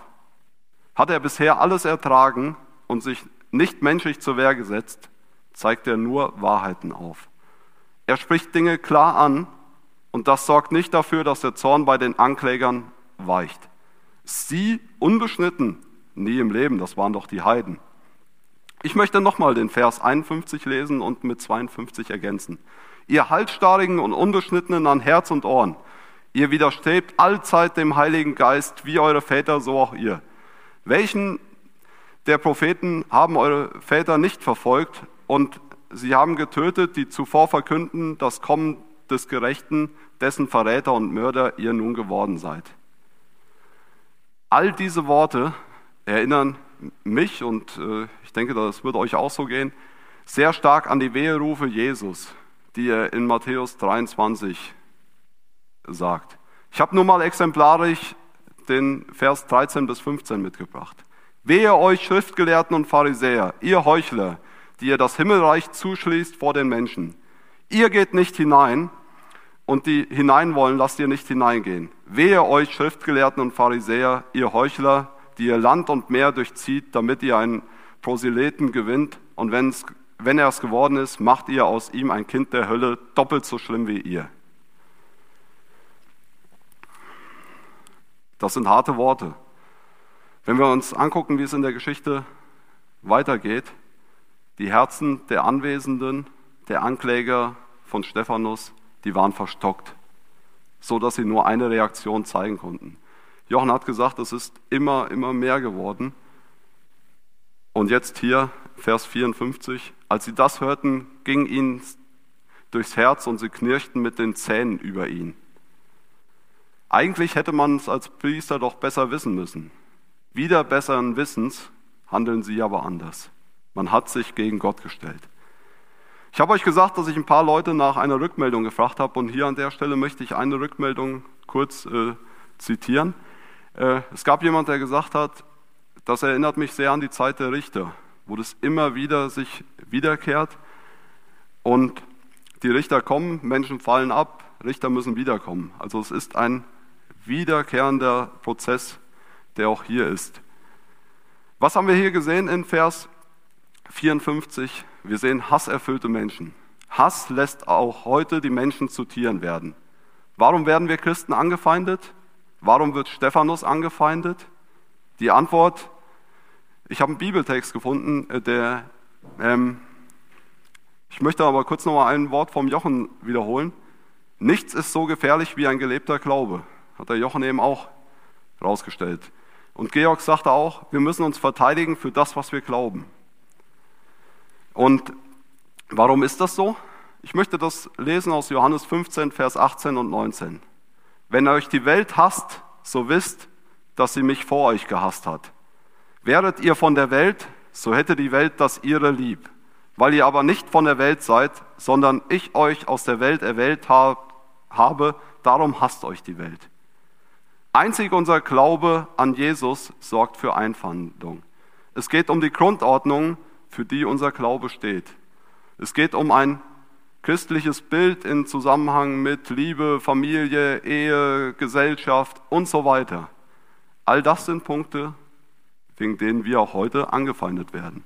Hat er bisher alles ertragen und sich nicht menschlich zur Wehr gesetzt, zeigt er nur Wahrheiten auf. Er spricht Dinge klar an und das sorgt nicht dafür, dass der Zorn bei den Anklägern weicht. Sie unbeschnitten, nie im Leben, das waren doch die Heiden. Ich möchte nochmal den Vers 51 lesen und mit 52 ergänzen. Ihr Halsstarrigen und Unbeschnittenen an Herz und Ohren, ihr widerstrebt allzeit dem Heiligen Geist, wie eure Väter, so auch ihr. Welchen der Propheten haben eure Väter nicht verfolgt und sie haben getötet, die zuvor verkünden, das Kommen des Gerechten, dessen Verräter und Mörder ihr nun geworden seid. All diese Worte erinnern mich und äh, ich denke, das wird euch auch so gehen, sehr stark an die Weherufe Jesus, die er in Matthäus 23 sagt. Ich habe nur mal exemplarisch den Vers 13 bis 15 mitgebracht. Wehe euch Schriftgelehrten und Pharisäer, ihr Heuchler, die ihr das Himmelreich zuschließt vor den Menschen. Ihr geht nicht hinein und die hinein wollen, lasst ihr nicht hineingehen. Wehe euch Schriftgelehrten und Pharisäer, ihr Heuchler, die ihr Land und Meer durchzieht, damit ihr einen Proselyten gewinnt und wenn's, wenn er es geworden ist, macht ihr aus ihm ein Kind der Hölle, doppelt so schlimm wie ihr. Das sind harte Worte. Wenn wir uns angucken, wie es in der Geschichte weitergeht, die Herzen der Anwesenden, der Ankläger von Stephanus, die waren verstockt, so dass sie nur eine Reaktion zeigen konnten. Jochen hat gesagt, es ist immer, immer mehr geworden. Und jetzt hier, Vers 54, als sie das hörten, ging ihnen durchs Herz und sie knirschten mit den Zähnen über ihn. Eigentlich hätte man es als Priester doch besser wissen müssen. Wieder besseren Wissens handeln sie aber anders. Man hat sich gegen Gott gestellt. Ich habe euch gesagt, dass ich ein paar Leute nach einer Rückmeldung gefragt habe und hier an der Stelle möchte ich eine Rückmeldung kurz äh, zitieren. Äh, es gab jemand, der gesagt hat, das erinnert mich sehr an die Zeit der Richter, wo das immer wieder sich wiederkehrt und die Richter kommen, Menschen fallen ab, Richter müssen wiederkommen. Also es ist ein wiederkehrender Prozess, der auch hier ist. Was haben wir hier gesehen in Vers 54? Wir sehen hasserfüllte Menschen. Hass lässt auch heute die Menschen zu Tieren werden. Warum werden wir Christen angefeindet? Warum wird Stephanus angefeindet? Die Antwort, ich habe einen Bibeltext gefunden, äh, der, ähm, ich möchte aber kurz noch mal ein Wort vom Jochen wiederholen. Nichts ist so gefährlich wie ein gelebter Glaube, hat der Jochen eben auch rausgestellt. Und Georg sagte auch, wir müssen uns verteidigen für das, was wir glauben. Und warum ist das so? Ich möchte das lesen aus Johannes 15, Vers 18 und 19. Wenn euch die Welt hasst, so wisst, dass sie mich vor euch gehasst hat. Wäret ihr von der Welt, so hätte die Welt das ihre lieb. Weil ihr aber nicht von der Welt seid, sondern ich euch aus der Welt erwählt habe, darum hasst euch die Welt. Einzig unser Glaube an Jesus sorgt für Einfandung. Es geht um die Grundordnung, für die unser Glaube steht. Es geht um ein christliches Bild in Zusammenhang mit Liebe, Familie, Ehe, Gesellschaft und so weiter. All das sind Punkte, wegen denen wir auch heute angefeindet werden.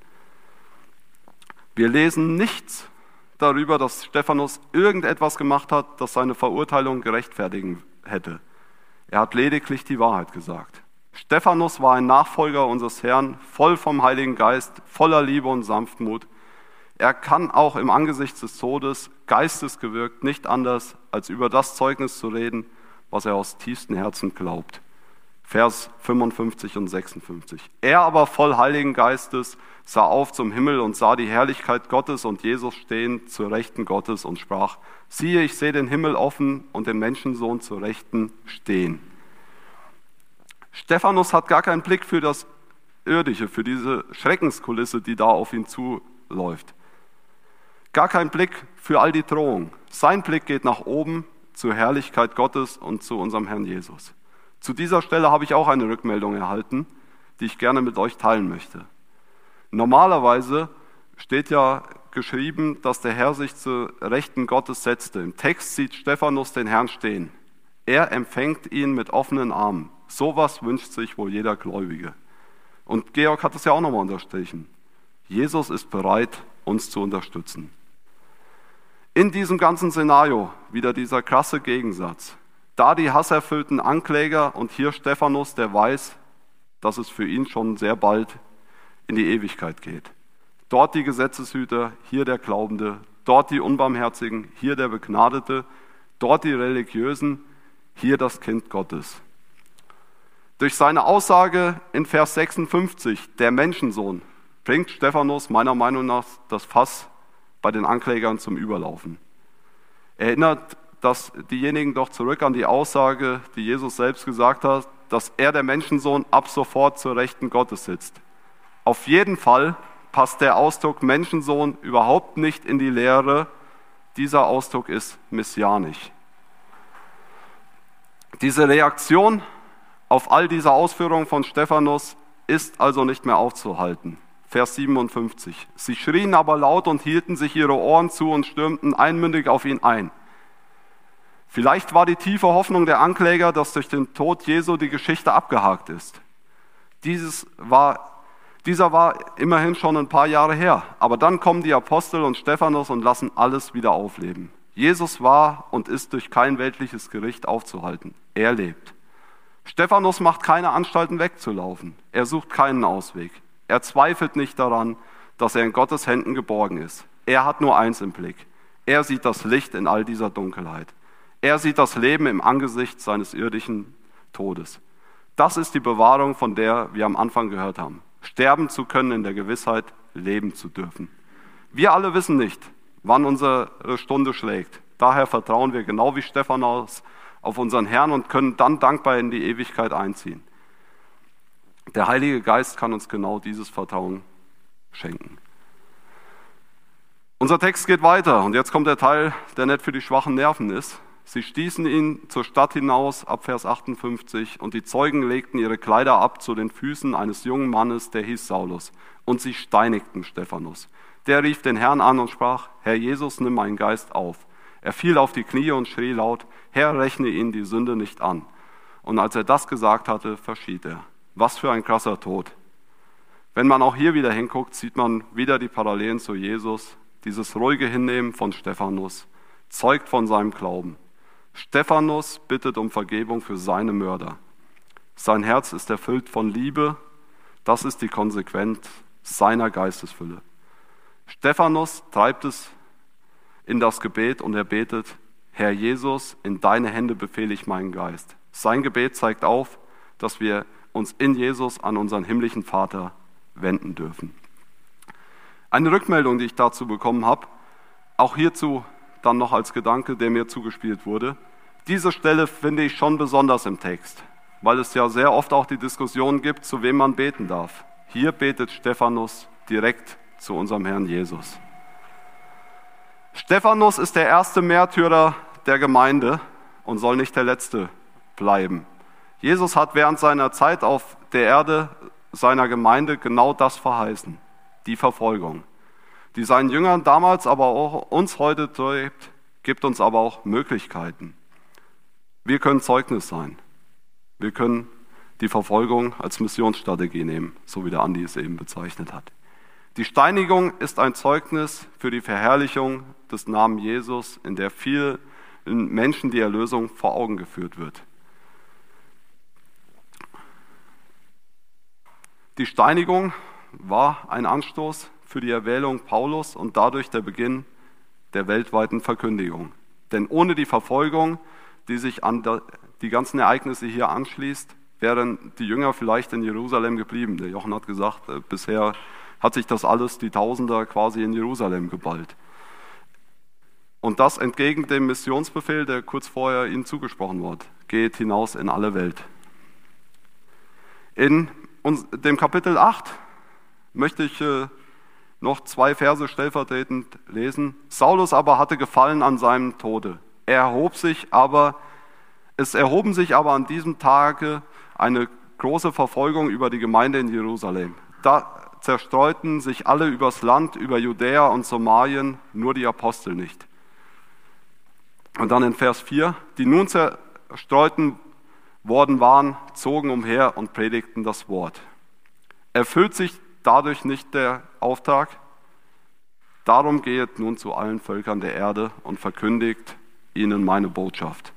Wir lesen nichts darüber, dass Stephanus irgendetwas gemacht hat, das seine Verurteilung gerechtfertigen hätte. Er hat lediglich die Wahrheit gesagt. Stephanus war ein Nachfolger unseres Herrn, voll vom Heiligen Geist, voller Liebe und Sanftmut. Er kann auch im Angesicht des Todes, geistesgewirkt, nicht anders, als über das Zeugnis zu reden, was er aus tiefstem Herzen glaubt. Vers 55 und 56. Er aber voll Heiligen Geistes sah auf zum Himmel und sah die Herrlichkeit Gottes und Jesus stehen zur Rechten Gottes und sprach, siehe, ich sehe den Himmel offen und den Menschensohn zur Rechten stehen. Stephanus hat gar keinen Blick für das Irdische, für diese Schreckenskulisse, die da auf ihn zuläuft. Gar kein Blick für all die Drohungen. Sein Blick geht nach oben zur Herrlichkeit Gottes und zu unserem Herrn Jesus. Zu dieser Stelle habe ich auch eine Rückmeldung erhalten, die ich gerne mit euch teilen möchte. Normalerweise steht ja geschrieben, dass der Herr sich zu Rechten Gottes setzte. Im Text sieht Stephanus den Herrn stehen. Er empfängt ihn mit offenen Armen. Sowas wünscht sich wohl jeder Gläubige. Und Georg hat es ja auch nochmal unterstrichen. Jesus ist bereit, uns zu unterstützen. In diesem ganzen Szenario wieder dieser krasse Gegensatz. Da die hasserfüllten Ankläger und hier Stephanus, der weiß, dass es für ihn schon sehr bald in die Ewigkeit geht. Dort die Gesetzeshüter, hier der Glaubende, dort die Unbarmherzigen, hier der Begnadete, dort die Religiösen, hier das Kind Gottes. Durch seine Aussage in Vers 56, der Menschensohn, bringt Stephanus meiner Meinung nach das Fass bei den Anklägern zum Überlaufen. Erinnert das diejenigen doch zurück an die Aussage, die Jesus selbst gesagt hat, dass er, der Menschensohn, ab sofort zur Rechten Gottes sitzt. Auf jeden Fall passt der Ausdruck Menschensohn überhaupt nicht in die Lehre. Dieser Ausdruck ist messianisch. Diese Reaktion auf all diese Ausführungen von Stephanus ist also nicht mehr aufzuhalten. Vers 57. Sie schrien aber laut und hielten sich ihre Ohren zu und stürmten einmündig auf ihn ein. Vielleicht war die tiefe Hoffnung der Ankläger, dass durch den Tod Jesu die Geschichte abgehakt ist. Dieses war dieser war immerhin schon ein paar Jahre her. Aber dann kommen die Apostel und Stephanus und lassen alles wieder aufleben. Jesus war und ist durch kein weltliches Gericht aufzuhalten. Er lebt. Stephanus macht keine Anstalten wegzulaufen. Er sucht keinen Ausweg. Er zweifelt nicht daran, dass er in Gottes Händen geborgen ist. Er hat nur eins im Blick. Er sieht das Licht in all dieser Dunkelheit. Er sieht das Leben im Angesicht seines irdischen Todes. Das ist die Bewahrung, von der wir am Anfang gehört haben sterben zu können in der Gewissheit, leben zu dürfen. Wir alle wissen nicht, wann unsere Stunde schlägt. Daher vertrauen wir genau wie Stephanus auf unseren Herrn und können dann dankbar in die Ewigkeit einziehen. Der Heilige Geist kann uns genau dieses Vertrauen schenken. Unser Text geht weiter und jetzt kommt der Teil, der nicht für die schwachen Nerven ist. Sie stießen ihn zur Stadt hinaus, ab Vers 58, und die Zeugen legten ihre Kleider ab zu den Füßen eines jungen Mannes, der hieß Saulus, und sie steinigten Stephanus. Der rief den Herrn an und sprach, Herr Jesus, nimm meinen Geist auf. Er fiel auf die Knie und schrie laut, Herr, rechne ihn die Sünde nicht an. Und als er das gesagt hatte, verschied er. Was für ein krasser Tod. Wenn man auch hier wieder hinguckt, sieht man wieder die Parallelen zu Jesus, dieses ruhige Hinnehmen von Stephanus, zeugt von seinem Glauben. Stephanus bittet um Vergebung für seine Mörder. Sein Herz ist erfüllt von Liebe. Das ist die Konsequenz seiner Geistesfülle. Stephanus treibt es in das Gebet und er betet, Herr Jesus, in deine Hände befehle ich meinen Geist. Sein Gebet zeigt auf, dass wir uns in Jesus an unseren himmlischen Vater wenden dürfen. Eine Rückmeldung, die ich dazu bekommen habe, auch hierzu dann noch als Gedanke, der mir zugespielt wurde. Diese Stelle finde ich schon besonders im Text, weil es ja sehr oft auch die Diskussion gibt, zu wem man beten darf. Hier betet Stephanus direkt zu unserem Herrn Jesus. Stephanus ist der erste Märtyrer der Gemeinde und soll nicht der letzte bleiben. Jesus hat während seiner Zeit auf der Erde seiner Gemeinde genau das verheißen, die Verfolgung die seinen Jüngern damals, aber auch uns heute trägt, gibt uns aber auch Möglichkeiten. Wir können Zeugnis sein. Wir können die Verfolgung als Missionsstrategie nehmen, so wie der Andi es eben bezeichnet hat. Die Steinigung ist ein Zeugnis für die Verherrlichung des Namen Jesus, in der vielen Menschen die Erlösung vor Augen geführt wird. Die Steinigung war ein Anstoß für die Erwählung Paulus und dadurch der Beginn der weltweiten Verkündigung. Denn ohne die Verfolgung, die sich an die ganzen Ereignisse hier anschließt, wären die Jünger vielleicht in Jerusalem geblieben. Der Jochen hat gesagt, äh, bisher hat sich das alles, die Tausender quasi in Jerusalem geballt. Und das entgegen dem Missionsbefehl, der kurz vorher ihnen zugesprochen wurde. Geht hinaus in alle Welt. In dem Kapitel 8 möchte ich äh, noch zwei Verse stellvertretend lesen. Saulus aber hatte Gefallen an seinem Tode. Er erhob sich aber, es erhoben sich aber an diesem Tage eine große Verfolgung über die Gemeinde in Jerusalem. Da zerstreuten sich alle übers Land, über Judäa und Somalien, nur die Apostel nicht. Und dann in Vers 4, die nun zerstreuten worden waren, zogen umher und predigten das Wort. Erfüllt sich dadurch nicht der Auftrag? Darum gehet nun zu allen Völkern der Erde und verkündigt ihnen meine Botschaft.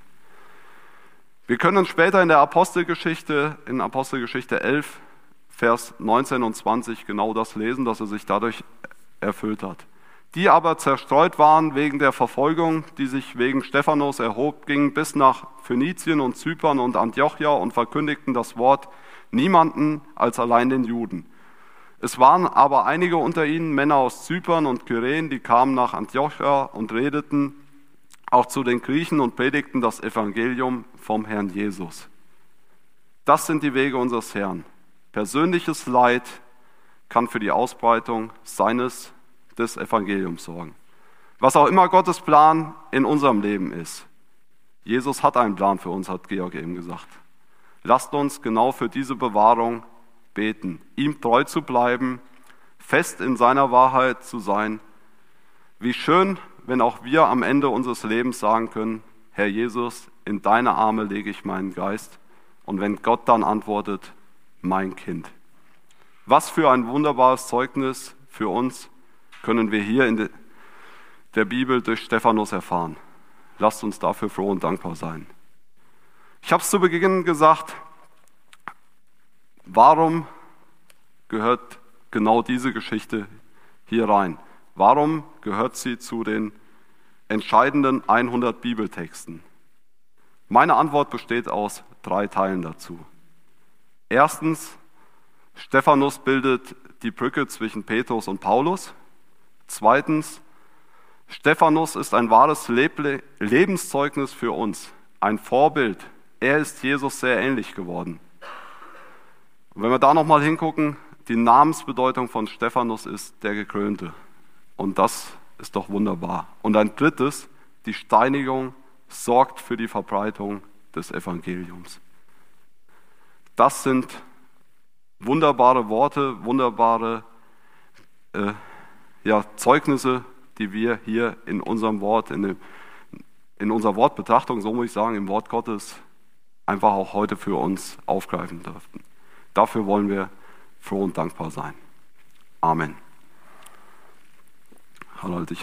Wir können später in der Apostelgeschichte, in Apostelgeschichte 11, Vers 19 und 20 genau das lesen, dass er sich dadurch erfüllt hat. Die aber zerstreut waren wegen der Verfolgung, die sich wegen Stephanus erhob, gingen bis nach Phönizien und Zypern und Antiochia und verkündigten das Wort niemanden als allein den Juden. Es waren aber einige unter ihnen, Männer aus Zypern und Kyren, die kamen nach Antiochia und redeten auch zu den Griechen und predigten das Evangelium vom Herrn Jesus. Das sind die Wege unseres Herrn. Persönliches Leid kann für die Ausbreitung seines des Evangeliums sorgen. Was auch immer Gottes Plan in unserem Leben ist. Jesus hat einen Plan für uns, hat Georg eben gesagt. Lasst uns genau für diese Bewahrung beten, ihm treu zu bleiben, fest in seiner Wahrheit zu sein. Wie schön, wenn auch wir am Ende unseres Lebens sagen können, Herr Jesus, in deine Arme lege ich meinen Geist. Und wenn Gott dann antwortet, mein Kind. Was für ein wunderbares Zeugnis für uns, können wir hier in der Bibel durch Stephanus erfahren. Lasst uns dafür froh und dankbar sein. Ich habe es zu Beginn gesagt, warum gehört genau diese Geschichte hier rein? Warum gehört sie zu den entscheidenden 100 Bibeltexten? Meine Antwort besteht aus drei Teilen dazu. Erstens, Stephanus bildet die Brücke zwischen Petrus und Paulus. Zweitens, Stephanus ist ein wahres Lebenszeugnis für uns, ein Vorbild. Er ist Jesus sehr ähnlich geworden. Und wenn wir da nochmal hingucken, die Namensbedeutung von Stephanus ist der Gekrönte. Und das ist doch wunderbar. Und ein drittes, die Steinigung sorgt für die Verbreitung des Evangeliums. Das sind wunderbare Worte, wunderbare äh, ja, Zeugnisse, die wir hier in unserem Wort, in, dem, in unserer Wortbetrachtung, so muss ich sagen, im Wort Gottes einfach auch heute für uns aufgreifen dürften. Dafür wollen wir froh und dankbar sein. Amen. Hallo, ich